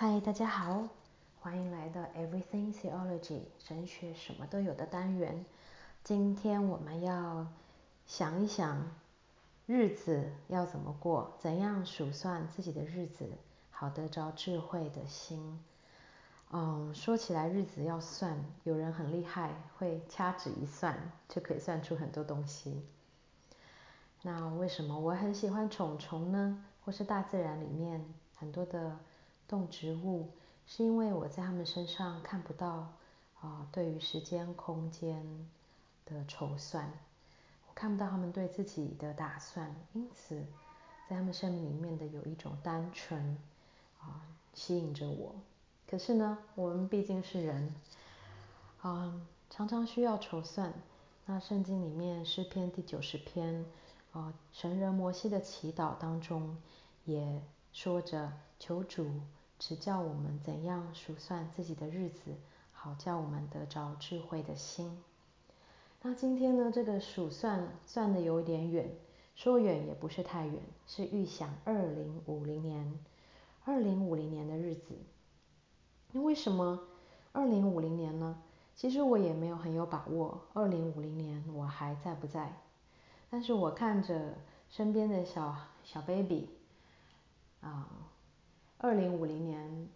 嗨，大家好，欢迎来到 Everything Theology 神学什么都有的单元。今天我们要想一想，日子要怎么过，怎样数算自己的日子，好得着智慧的心。嗯，说起来日子要算，有人很厉害，会掐指一算就可以算出很多东西。那为什么我很喜欢虫虫呢？或是大自然里面很多的。动植物是因为我在他们身上看不到啊、对于时间空间的筹算，我看不到他们对自己的打算，因此在他们生命里面的有一种单纯啊、吸引着我。可是呢，我们毕竟是人啊、常常需要筹算。那圣经里面诗篇第九十篇啊、神人摩西的祈祷当中也说着求主。指教我们怎样数算自己的日子，好叫我们得着智慧的心。那今天呢，这个数算算得有点远，说远也不是太远，是预想二零五零年，二零五零年的日子。那为什么二零五零年呢？其实我也没有很有把握，二零五零年我还在不在？但是我看着身边的小小 baby，啊。二零五零年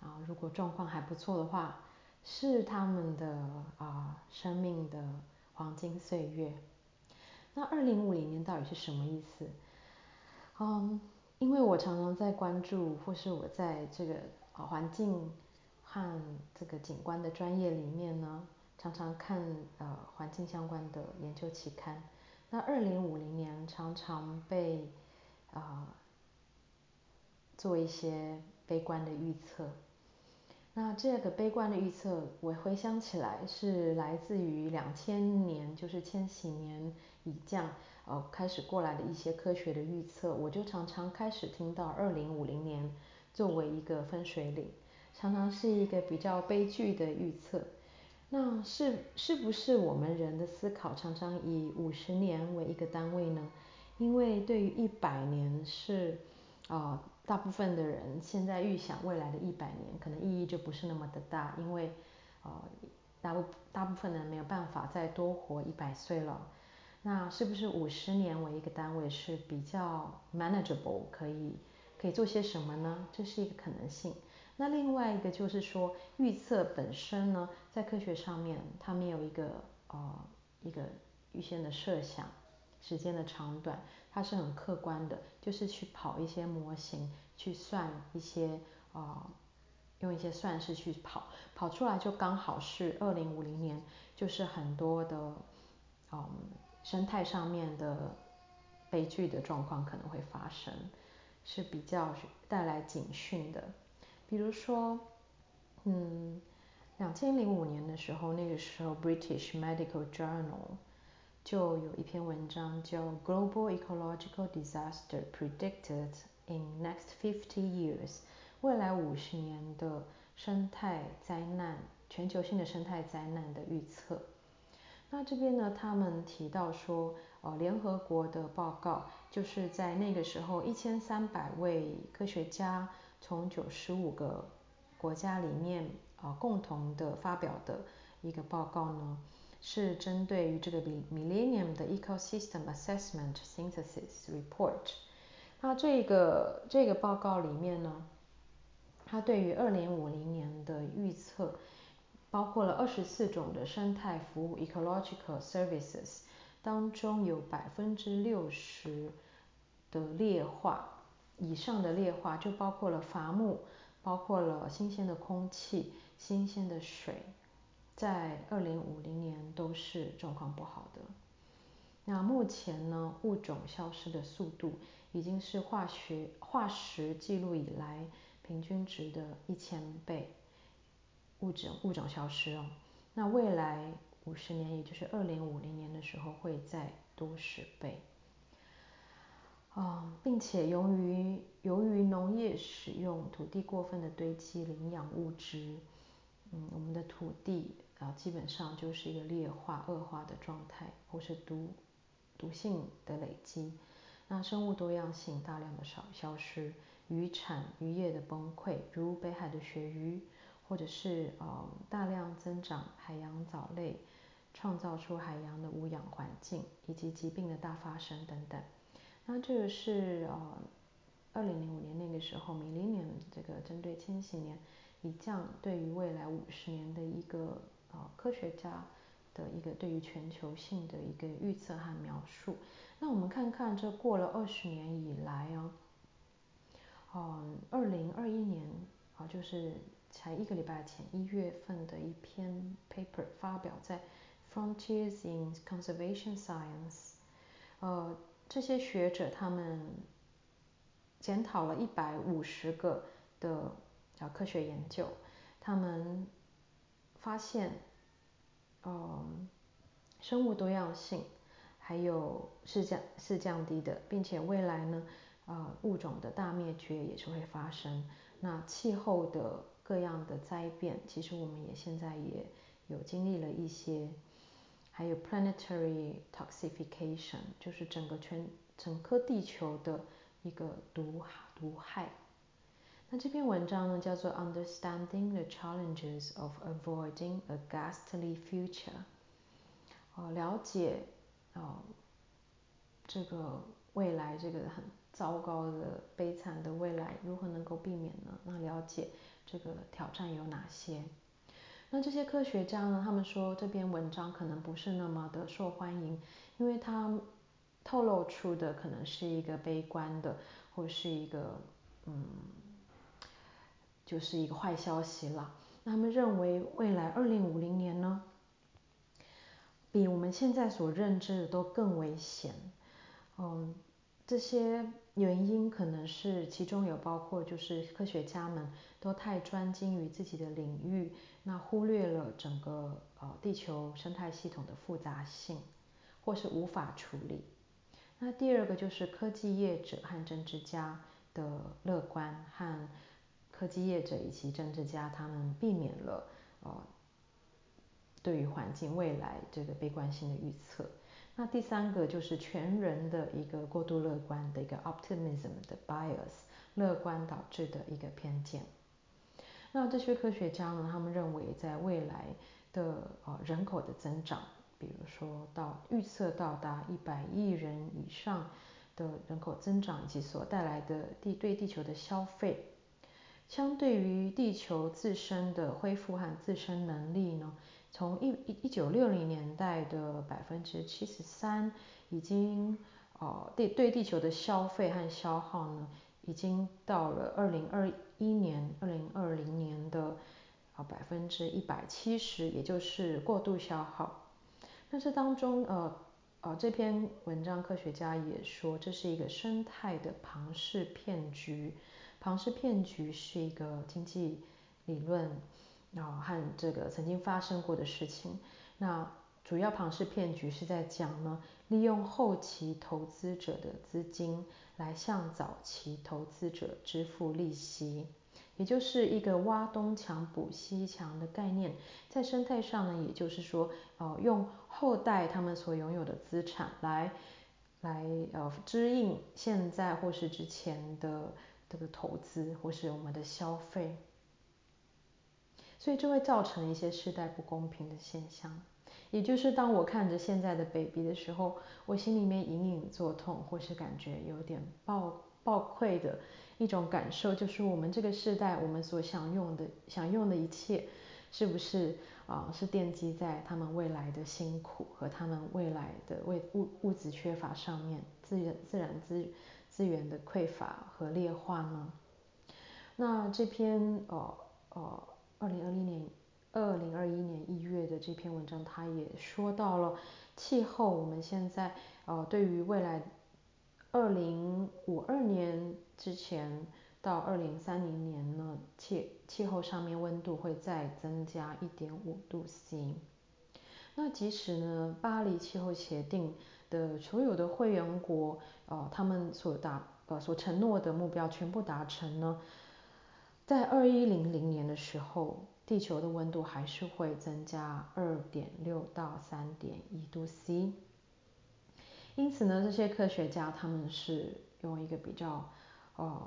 啊，如果状况还不错的话，是他们的啊生命的黄金岁月。那二零五零年到底是什么意思？嗯，因为我常常在关注，或是我在这个环境和这个景观的专业里面呢，常常看呃环境相关的研究期刊。那二零五零年常常被啊。做一些悲观的预测，那这个悲观的预测，我回想起来是来自于两千年，就是千禧年以降，呃，开始过来的一些科学的预测，我就常常开始听到二零五零年作为一个分水岭，常常是一个比较悲剧的预测。那是是不是我们人的思考常常以五十年为一个单位呢？因为对于一百年是啊。大部分的人现在预想未来的一百年，可能意义就不是那么的大，因为，呃，大部大部分人没有办法再多活一百岁了。那是不是五十年为一个单位是比较 manageable，可以可以做些什么呢？这是一个可能性。那另外一个就是说，预测本身呢，在科学上面它没有一个呃一个预先的设想。时间的长短，它是很客观的，就是去跑一些模型，去算一些啊、用一些算式去跑，跑出来就刚好是二零五零年，就是很多的嗯生态上面的悲剧的状况可能会发生，是比较带来警讯的。比如说，嗯，两千零五年的时候，那个时候 British Medical Journal。就有一篇文章叫《Global Ecological Disaster Predicted in Next Fifty Years》，未来五十年的生态灾难，全球性的生态灾难的预测。那这边呢，他们提到说，呃，联合国的报告就是在那个时候，一千三百位科学家从九十五个国家里面啊、共同的发表的一个报告呢。是针对于这个 Millennium 的 Ecosystem Assessment Synthesis Report。那这个这个报告里面呢，它对于二零五零年的预测，包括了二十四种的生态服务 Ecological Services，当中有百分之六十的劣化以上的劣化，就包括了伐木，包括了新鲜的空气、新鲜的水。在二零五零年都是状况不好的。那目前呢，物种消失的速度已经是化学化石记录以来平均值的一千倍。物种物种消失哦，那未来五十年，也就是二零五零年的时候，会再多十倍。啊，并且由于由于农业使用土地过分的堆积营养物质，嗯，我们的土地。基本上就是一个劣化、恶化的状态，或是毒毒性的累积。那生物多样性大量的少消失，渔产渔业的崩溃，如北海的鳕鱼，或者是呃大量增长海洋藻类，创造出海洋的无氧环境，以及疾病的大发生等等。那这个是呃二零零五年那个时候，Millennium 这个针对千禧年以降对于未来五十年的一个科学家的一个对于全球性的一个预测和描述。那我们看看这过了二十年以来啊，嗯，二零二一年啊，就是才一个礼拜前一月份的一篇 paper 发表在 Frontiers in Conservation Science，呃，这些学者他们检讨了一百五十个的啊科学研究，他们发现，嗯，生物多样性。还有是降是降低的，并且未来呢，呃，物种的大灭绝也是会发生。那气候的各样的灾变，其实我们也现在也有经历了一些。还有 planetary toxification，就是整个全整颗地球的一个毒毒害。那这篇文章呢，叫做 Understanding the Challenges of Avoiding a Ghastly Future，呃，了解。哦，这个未来，这个很糟糕的、悲惨的未来，如何能够避免呢？那了解这个挑战有哪些？那这些科学家呢？他们说这篇文章可能不是那么的受欢迎，因为它透露出的可能是一个悲观的，或是一个嗯，就是一个坏消息了。那他们认为未来二零五零年呢？比我们现在所认知的都更危险，嗯，这些原因可能是其中有包括就是科学家们都太专精于自己的领域，那忽略了整个呃地球生态系统的复杂性，或是无法处理。那第二个就是科技业者和政治家的乐观，和科技业者以及政治家他们避免了呃。对于环境未来这个悲观性的预测，那第三个就是全人的一个过度乐观的一个 optimism 的 bias，乐观导致的一个偏见。那这些科学家呢，他们认为在未来的呃人口的增长，比如说到预测到达一百亿人以上的人口增长，以及所带来的地对地球的消费，相对于地球自身的恢复和自身能力呢，从一一一九六零年代的百分之七十三，已经呃对对地球的消费和消耗呢，已经到了二零二一年、二零二零年的啊百分之一百七十，也就是过度消耗。那这当中呃呃这篇文章科学家也说，这是一个生态的庞氏骗局。庞氏骗局是一个经济理论。然后和这个曾经发生过的事情，那主要庞氏骗局是在讲呢，利用后期投资者的资金来向早期投资者支付利息，也就是一个挖东墙补西墙的概念。在生态上呢，也就是说，呃，用后代他们所拥有的资产来来呃支应现在或是之前的这个投资或是我们的消费。所以这会造成一些世代不公平的现象，也就是当我看着现在的 baby 的时候，我心里面隐隐作痛，或是感觉有点抱抱愧的一种感受，就是我们这个世代，我们所享用的享用的一切，是不是啊、是奠基在他们未来的辛苦和他们未来的为物物质缺乏上面，自然自然资资源的匮乏和劣化呢？那这篇呃呃。二零二零年，二零二一年一月的这篇文章，它也说到了气候。我们现在呃，对于未来二零五二年之前到二零三零年呢，气气候上面温度会再增加一点五度 C。那即使呢，巴黎气候协定的所有的会员国，呃，他们所达呃所承诺的目标全部达成呢？在二一零零年的时候，地球的温度还是会增加二点六到三点一度 C，因此呢，这些科学家他们是用一个比较呃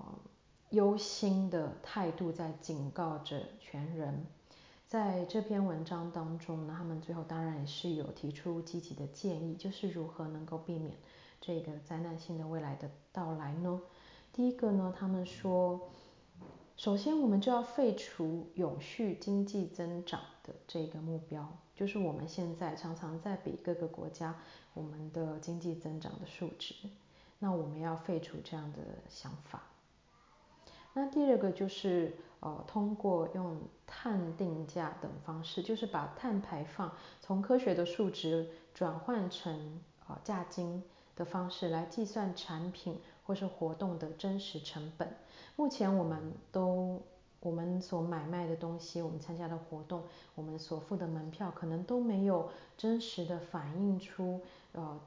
忧心的态度在警告着全人。在这篇文章当中呢，他们最后当然也是有提出积极的建议，就是如何能够避免这个灾难性的未来的到来呢？第一个呢，他们说，首先我们就要废除永续经济增长的这个目标，就是我们现在常常在比各个国家我们的经济增长的数值，那我们要废除这样的想法。那第二个就是，呃，通过用碳定价等方式，就是把碳排放从科学的数值转换成呃价金的方式来计算产品或是活动的真实成本。目前我们都我们所买卖的东西，我们参加的活动，我们所付的门票，可能都没有真实的反映出呃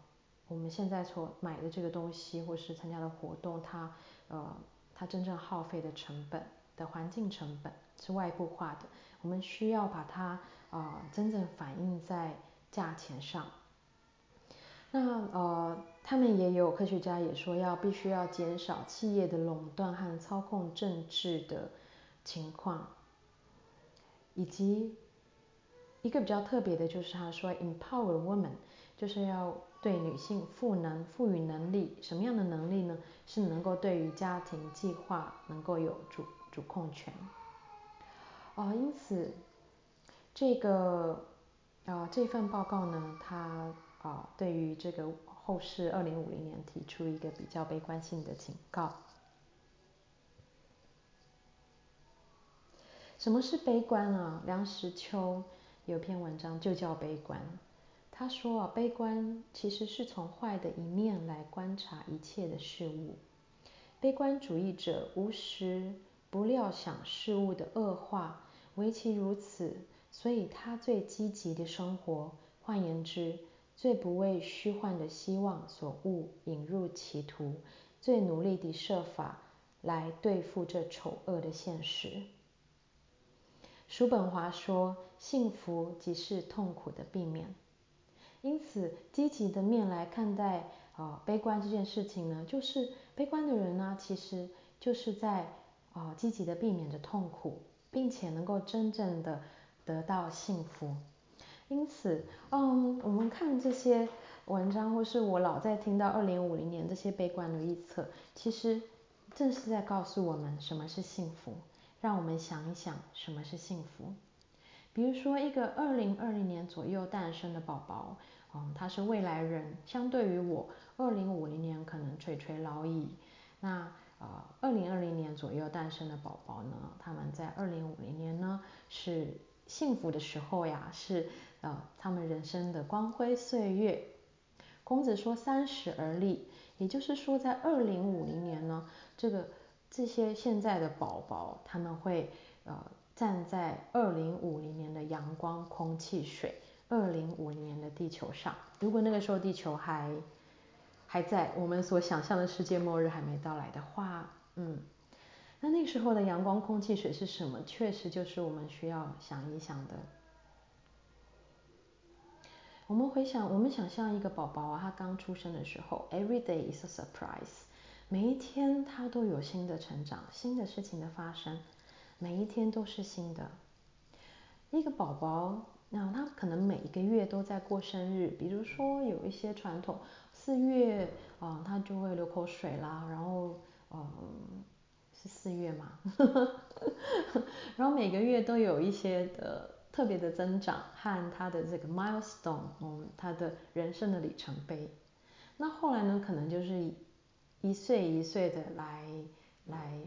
我们现在所买的这个东西或是参加的活动，它呃。它真正耗费的成本的环境成本是外部化的，我们需要把它啊、呃、真正反映在价钱上。那呃，他们也有科学家也说要必须要减少企业的垄断和操控政治的情况，以及一个比较特别的就是他说 empower women，就是要。对女性赋能、赋予能力，什么样的能力呢？是能够对于家庭计划能够有主主控权。哦，因此这个啊、这份报告呢，它啊、对于这个后世二零五零年提出一个比较悲观性的警告。什么是悲观啊？梁实秋有篇文章就叫悲观。他说啊，悲观其实是从坏的一面来观察一切的事物。悲观主义者无时不料想事物的恶化，唯其如此，所以他最积极的生活，换言之，最不为虚幻的希望所误引入歧途，最努力地设法来对付这丑恶的现实。叔本华说，幸福即是痛苦的避免。因此，积极的面来看待啊、悲观这件事情呢，就是悲观的人呢，其实就是在啊、积极的避免着痛苦，并且能够真正的得到幸福。因此，嗯，我们看这些文章，或是我老在听到二零五零年这些悲观的预测，其实正是在告诉我们什么是幸福，让我们想一想什么是幸福。比如说，一个二零二零年左右诞生的宝宝，嗯，他是未来人，相对于我，二零五零年可能垂垂老矣。那呃，二零二零年左右诞生的宝宝呢，他们在二零五零年呢是幸福的时候呀，是呃他们人生的光辉岁月。孔子说三十而立，也就是说在二零五零年呢，这个这些现在的宝宝他们会呃。站在二零五零年的阳光、空气、水，二零五零年的地球上。如果那个时候地球还还在，我们所想象的世界末日还没到来的话，嗯，那那时候的阳光、空气、水是什么？确实就是我们需要想一想的。我们回想，我们想象一个宝宝啊，他刚出生的时候，every day is a surprise，每一天他都有新的成长，新的事情的发生。每一天都是新的。一个宝宝，那他可能每一个月都在过生日。比如说有一些传统，四月啊、他就会流口水啦，然后嗯、呃，是四月嘛，然后每个月都有一些的特别的增长和他的这个 milestone，嗯，他的人生的里程碑。那后来呢，可能就是一岁一岁的来来。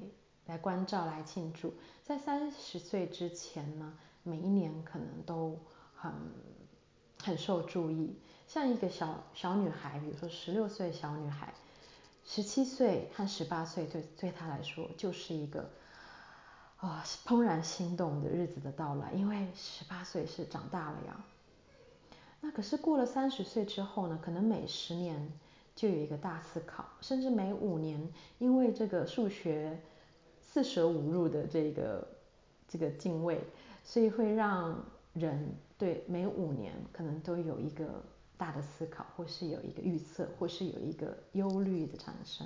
来关照，来庆祝。在三十岁之前呢，每一年可能都很很受注意。像一个小小女孩，比如说十六岁小女孩，十七岁和十八岁对对她来说就是一个啊、怦然心动的日子的到来，因为十八岁是长大了呀。那可是过了三十岁之后呢，可能每十年就有一个大思考，甚至每五年，因为这个数学。四舍五入的这个这个敬畏，所以会让人对每五年可能都有一个大的思考，或是有一个预测，或是有一个忧虑的产生。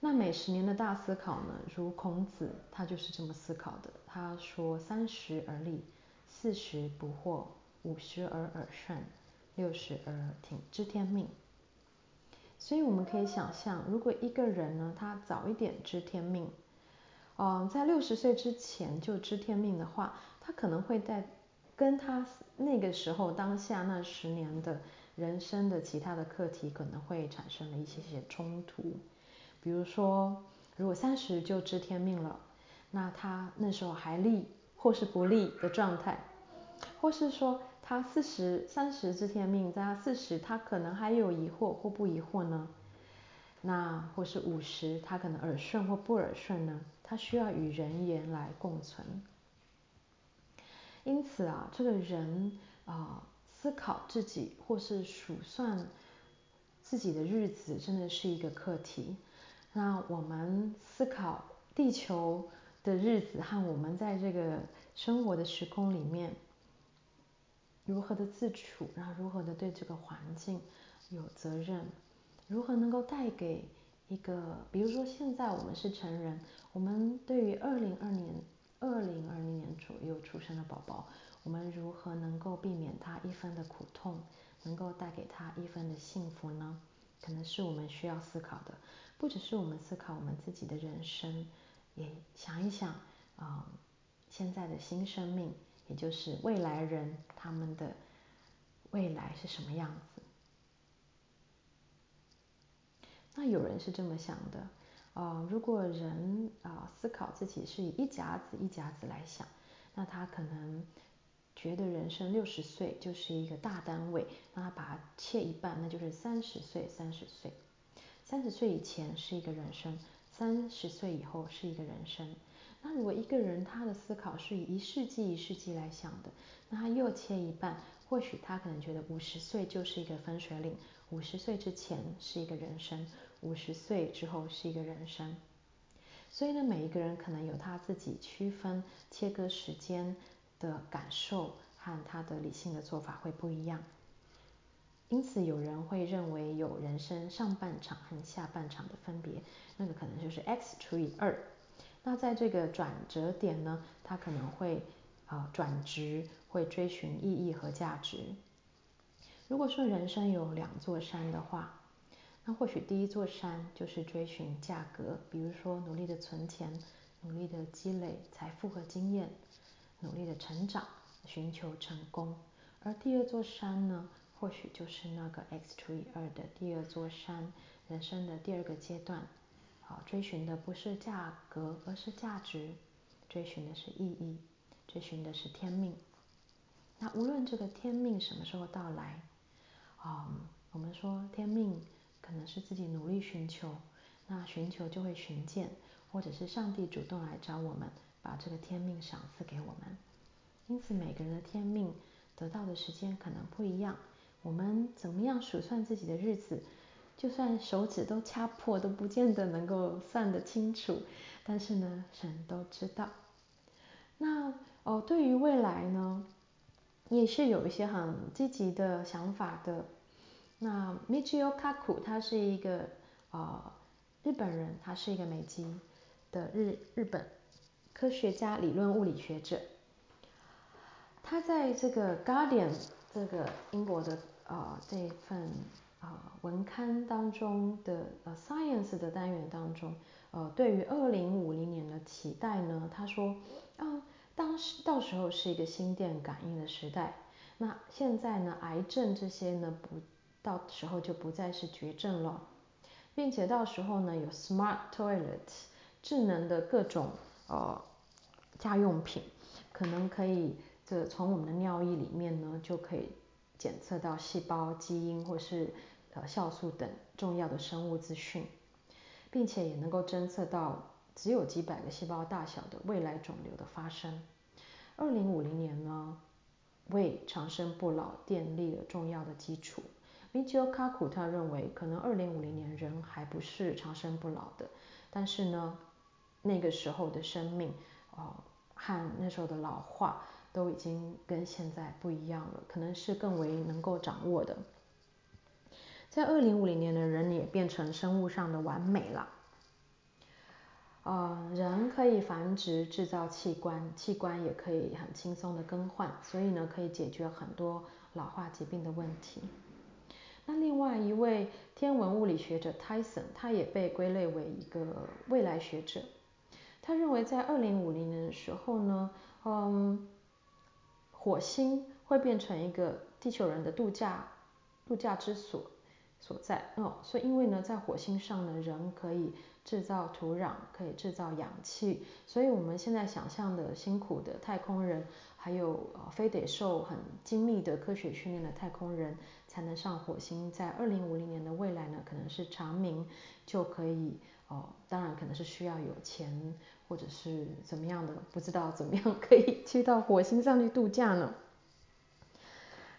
那每十年的大思考呢，如孔子他就是这么思考的。他说：“三十而立，四十不惑，五十而耳顺，六十而听知天命。”所以我们可以想象，如果一个人呢，他早一点知天命，嗯，在六十岁之前就知天命的话，他可能会在跟他那个时候当下那十年的人生的其他的课题可能会产生了一些些冲突。比如说，如果三十就知天命了，那他那时候还立或是不立的状态，或是说他四十三十知天命，在他四十他可能还有疑惑或不疑惑呢？那或是五十他可能耳顺或不耳顺呢？他需要与人言来共存。因此啊，这个人啊、思考自己或是数算自己的日子，真的是一个课题。那我们思考地球的日子和我们在这个生活的时空里面如何的自处，然后如何的对这个环境有责任，如何能够带给一个，比如说现在我们是成人，我们对于二零二年。二零二零年左右出生的宝宝，我们如何能够避免他一分的苦痛，能够带给他一分的幸福呢？可能是我们需要思考的。不只是我们思考我们自己的人生，也想一想啊、现在的新生命，也就是未来人他们的未来是什么样子？那有人是这么想的。呃，如果人啊、思考自己是以一甲子一甲子来想，那他可能觉得人生六十岁就是一个大单位，那他把它切一半，那就是三十岁三十岁。三十岁以前是一个人生，三十岁以后是一个人生。那如果一个人他的思考是以一世纪一世纪来想的，那他又切一半，或许他可能觉得五十岁就是一个分水岭，五十岁之前是一个人生。五十岁之后是一个人生，所以呢，每一个人可能有他自己区分切割时间的感受和他的理性的做法会不一样。因此，有人会认为有人生上半场和下半场的分别，那个可能就是 x 除以二。那在这个转折点呢，他可能会呃转职，会追寻意义和价值。如果说人生有两座山的话，那或许第一座山就是追寻价格，比如说努力的存钱，努力的积累财富和经验，努力的成长，寻求成功。而第二座山呢，或许就是那个 x 除以二的第二座山，人生的第二个阶段。好，追寻的不是价格，而是价值；追寻的是意义，追寻的是天命。那无论这个天命什么时候到来，啊、嗯，我们说天命。可能是自己努力寻求，那寻求就会寻见，或者是上帝主动来找我们，把这个天命赏赐给我们。因此，每个人的天命得到的时间可能不一样。我们怎么样数算自己的日子，就算手指都掐破，都不见得能够算得清楚。但是呢，神都知道。那哦，对于未来呢，也是有一些很积极的想法的。那 Michio Kaku 他是一个呃日本人，他是一个美籍的日日本科学家、理论物理学者。他在这个 Guardian 这个英国的呃这一啊文刊当中的呃 Science 的单元当中，呃对于二零五零年的期待呢，他说啊，当时到时候是一个心电感应的时代。那现在呢，癌症这些呢不。到时候就不再是绝症了，并且到时候呢，有 smart toilet 智能的各种呃家用品，可能可以这从我们的尿液里面呢就可以检测到细胞基因或是呃酵素等重要的生物资讯，并且也能够侦测到只有几百个细胞大小的未来肿瘤的发生。二零五零年呢，为长生不老奠立了重要的基础。Michio Kaku 他认为，可能二零五零年人还不是长生不老的，但是呢，那个时候的生命，哦，和那时候的老化都已经跟现在不一样了，可能是更为能够掌握的。在二零五零年的人也变成生物上的完美了。呃，人可以繁殖制造器官，器官也可以很轻松的更换，所以呢，可以解决很多老化疾病的问题。那另外一位天文物理学者 Tyson，他也被归类为一个未来学者。他认为在二零五零年的时候呢，嗯，火星会变成一个地球人的度假度假之所。所在哦，所以因为呢，在火星上呢，人可以制造土壤，可以制造氧气，所以我们现在想象的辛苦的太空人，还有呃，非得受很精密的科学训练的太空人才能上火星，在二零五零年的未来呢，可能是长明就可以哦，当然可能是需要有钱或者是怎么样的，不知道怎么样可以去到火星上去度假呢？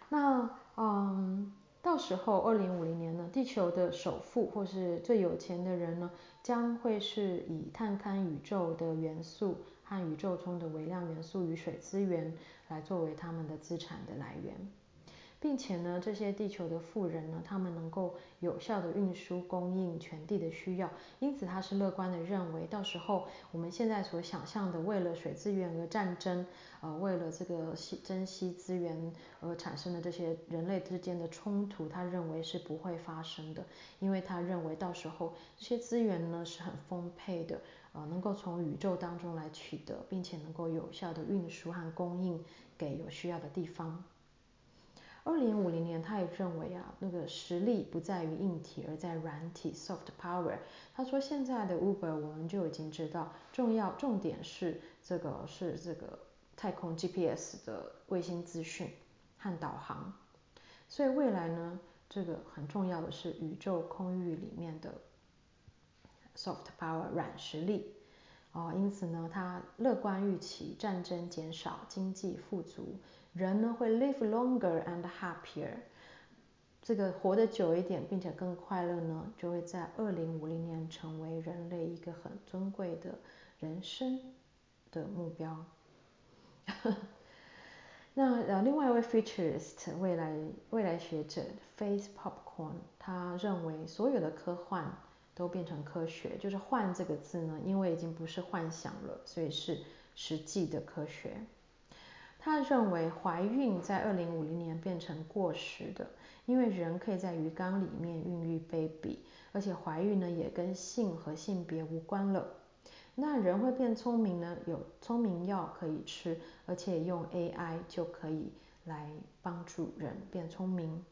那嗯。到时候，二零五零年呢，地球的首富或是最有钱的人呢，将会是以探勘宇宙的元素和宇宙中的微量元素与水资源来作为他们的资产的来源。并且呢，这些地球的富人呢，他们能够有效的运输供应全地的需要，因此他是乐观的认为，到时候我们现在所想象的为了水资源而战争，呃，为了这个稀珍稀资源而产生的这些人类之间的冲突，他认为是不会发生的，因为他认为到时候这些资源呢是很丰沛的，呃，能够从宇宙当中来取得，并且能够有效的运输和供应给有需要的地方。二零五零年，他也认为啊，那个实力不在于硬体，而在软体 （soft power）。他说，现在的 Uber 我们就已经知道，重要重点是这个是这个太空 GPS 的卫星资讯和导航。所以未来呢，这个很重要的是宇宙空域里面的 soft power 软实力。哦，因此呢，他乐观预期战争减少，经济富足。人呢会 live longer and happier，这个活得久一点，并且更快乐呢，就会在二零五零年成为人类一个很尊贵的人生的目标。那呃，另外一位 futurist 未来未来学者 Face Popcorn，他认为所有的科幻都变成科学，就是“幻”这个字呢，因为已经不是幻想了，所以是实际的科学。他认为怀孕在二零五零年变成过时的，因为人可以在鱼缸里面孕育 baby，而且怀孕呢也跟性和性别无关了。那人会变聪明呢？有聪明药可以吃，而且用 AI 就可以来帮助人变聪明。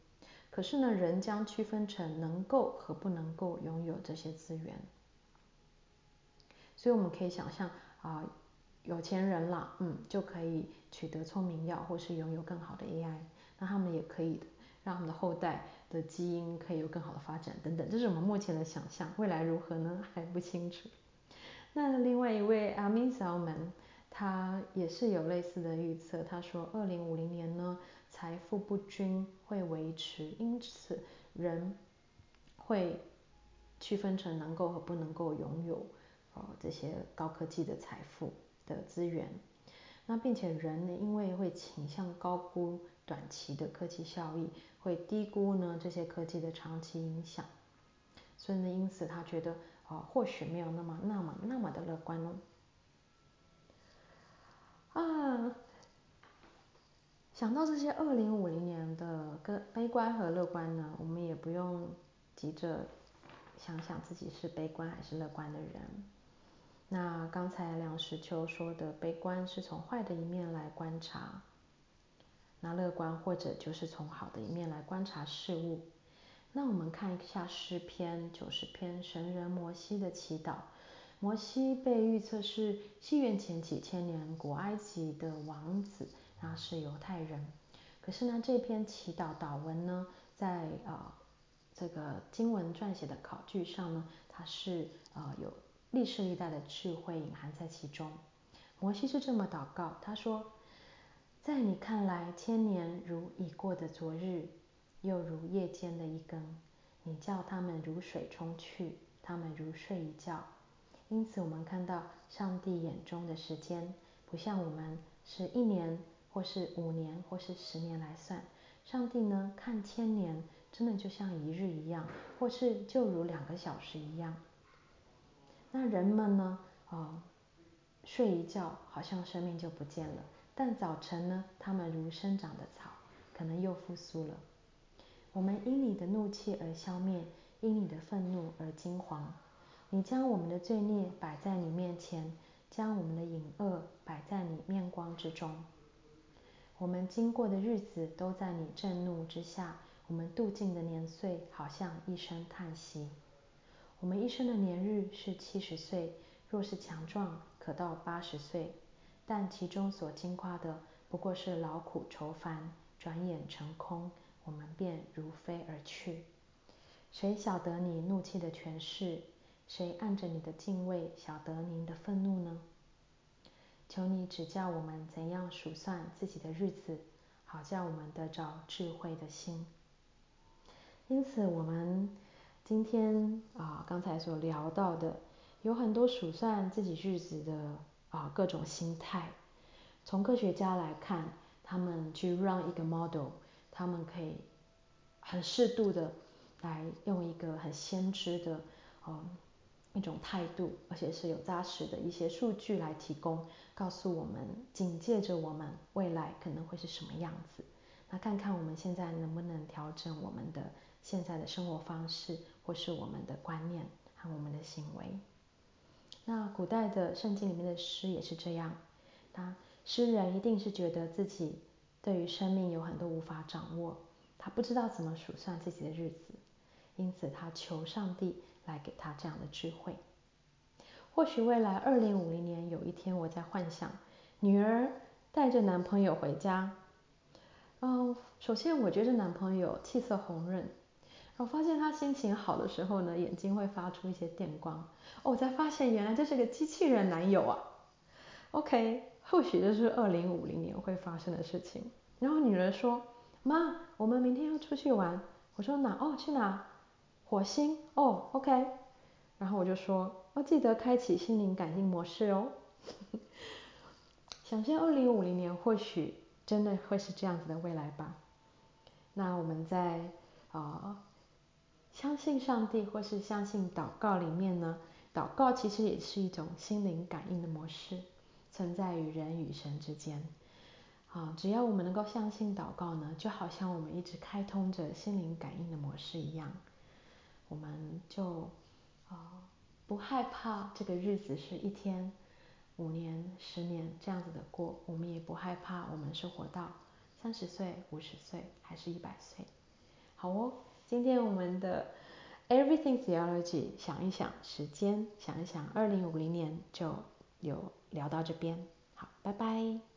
可是呢，人将区分成能够和不能够拥有这些资源。所以我们可以想象啊。有钱人啦，嗯，就可以取得聪明药，或是拥有更好的 AI，那他们也可以让他们的后代的基因可以有更好的发展等等，这是我们目前的想象，未来如何呢？还不清楚。那另外一位 Amin Salman，他也是有类似的预测，他说二零五零年呢，财富不均会维持，因此人会区分成能够和不能够拥有呃这些高科技的财富。的资源，那并且人呢，因为会倾向高估短期的科技效益，会低估呢这些科技的长期影响，所以呢，因此他觉得啊、或许没有那么那么那么的乐观哦。啊，想到这些二零五零年的个悲观和乐观呢，我们也不用急着想想自己是悲观还是乐观的人。那刚才梁实秋说的悲观是从坏的一面来观察，那乐观或者就是从好的一面来观察事物。那我们看一下诗篇九十篇神人摩西的祈祷。摩西被预测是西元前几千年古埃及的王子，他是犹太人。可是呢，这篇祈祷祷文呢，在呃这个经文撰写的考据上呢，它是呃有。历世历代的智慧隐含在其中。摩西是这么祷告，他说：“在你看来，千年如已过的昨日，又如夜间的一更。你叫他们如水冲去，他们如睡一觉。因此，我们看到上帝眼中的时间，不像我们是一年或是五年，或是十年来算。上帝呢，看千年，真的就像一日一样，或是就如两个小时一样。那人们呢，哦，睡一觉，好像生命就不见了。但早晨呢，他们如生长的草，可能又复苏了。我们因你的怒气而消灭，因你的愤怒而惊惶。你将我们的罪孽摆在你面前，将我们的隐恶摆在你面光之中。我们经过的日子都在你震怒之下，我们度尽的年岁好像一声叹息。我们一生的年日是七十岁，若是强壮，可到八十岁，但其中所经过的不过是劳苦愁烦，转眼成空，我们便如飞而去。谁晓得你怒气的权势？谁按着你的敬畏晓得您的愤怒呢？求你指教我们怎样数算自己的日子，好叫我们得着智慧的心。因此，我们今天啊，刚才所聊到的，有很多数算自己日子的啊各种心态。从科学家来看，他们去 run 一个 model，他们可以很适度的来用一个很先知的嗯。一种态度，而且是有扎实的一些数据来提供，告诉我们，警戒着我们未来可能会是什么样子。那看看我们现在能不能调整我们的现在的生活方式，或是我们的观念和我们的行为。那古代的圣经里面的诗也是这样，他诗人一定是觉得自己对于生命有很多无法掌握，他不知道怎么数算自己的日子，因此他求上帝。来给他这样的智慧。或许未来二零五零年有一天，我在幻想女儿带着男朋友回家。嗯，首先我觉得男朋友气色红润，我发现他心情好的时候呢，眼睛会发出一些电光。哦，我才发现原来这是个机器人男友啊。OK，或许这是二零五零年会发生的事情。然后女儿说：“妈，我们明天要出去玩。”我说：“哪？哦，去哪？”火星哦，OK，然后我就说，要记得开启心灵感应模式哦。想象二零五零年或许真的会是这样子的未来吧。那我们在啊、相信上帝或是相信祷告里面呢，祷告其实也是一种心灵感应的模式，存在于人与神之间。啊，只要我们能够相信祷告呢，就好像我们一直开通着心灵感应的模式一样。我们就啊、不害怕这个日子是一天、五年、十年这样子的过，我们也不害怕我们是活到三十岁、五十岁还是一百岁。好哦，今天我们的 Everything Theology 想一想时间，想一想二零五零年就有聊到这边。好，拜拜。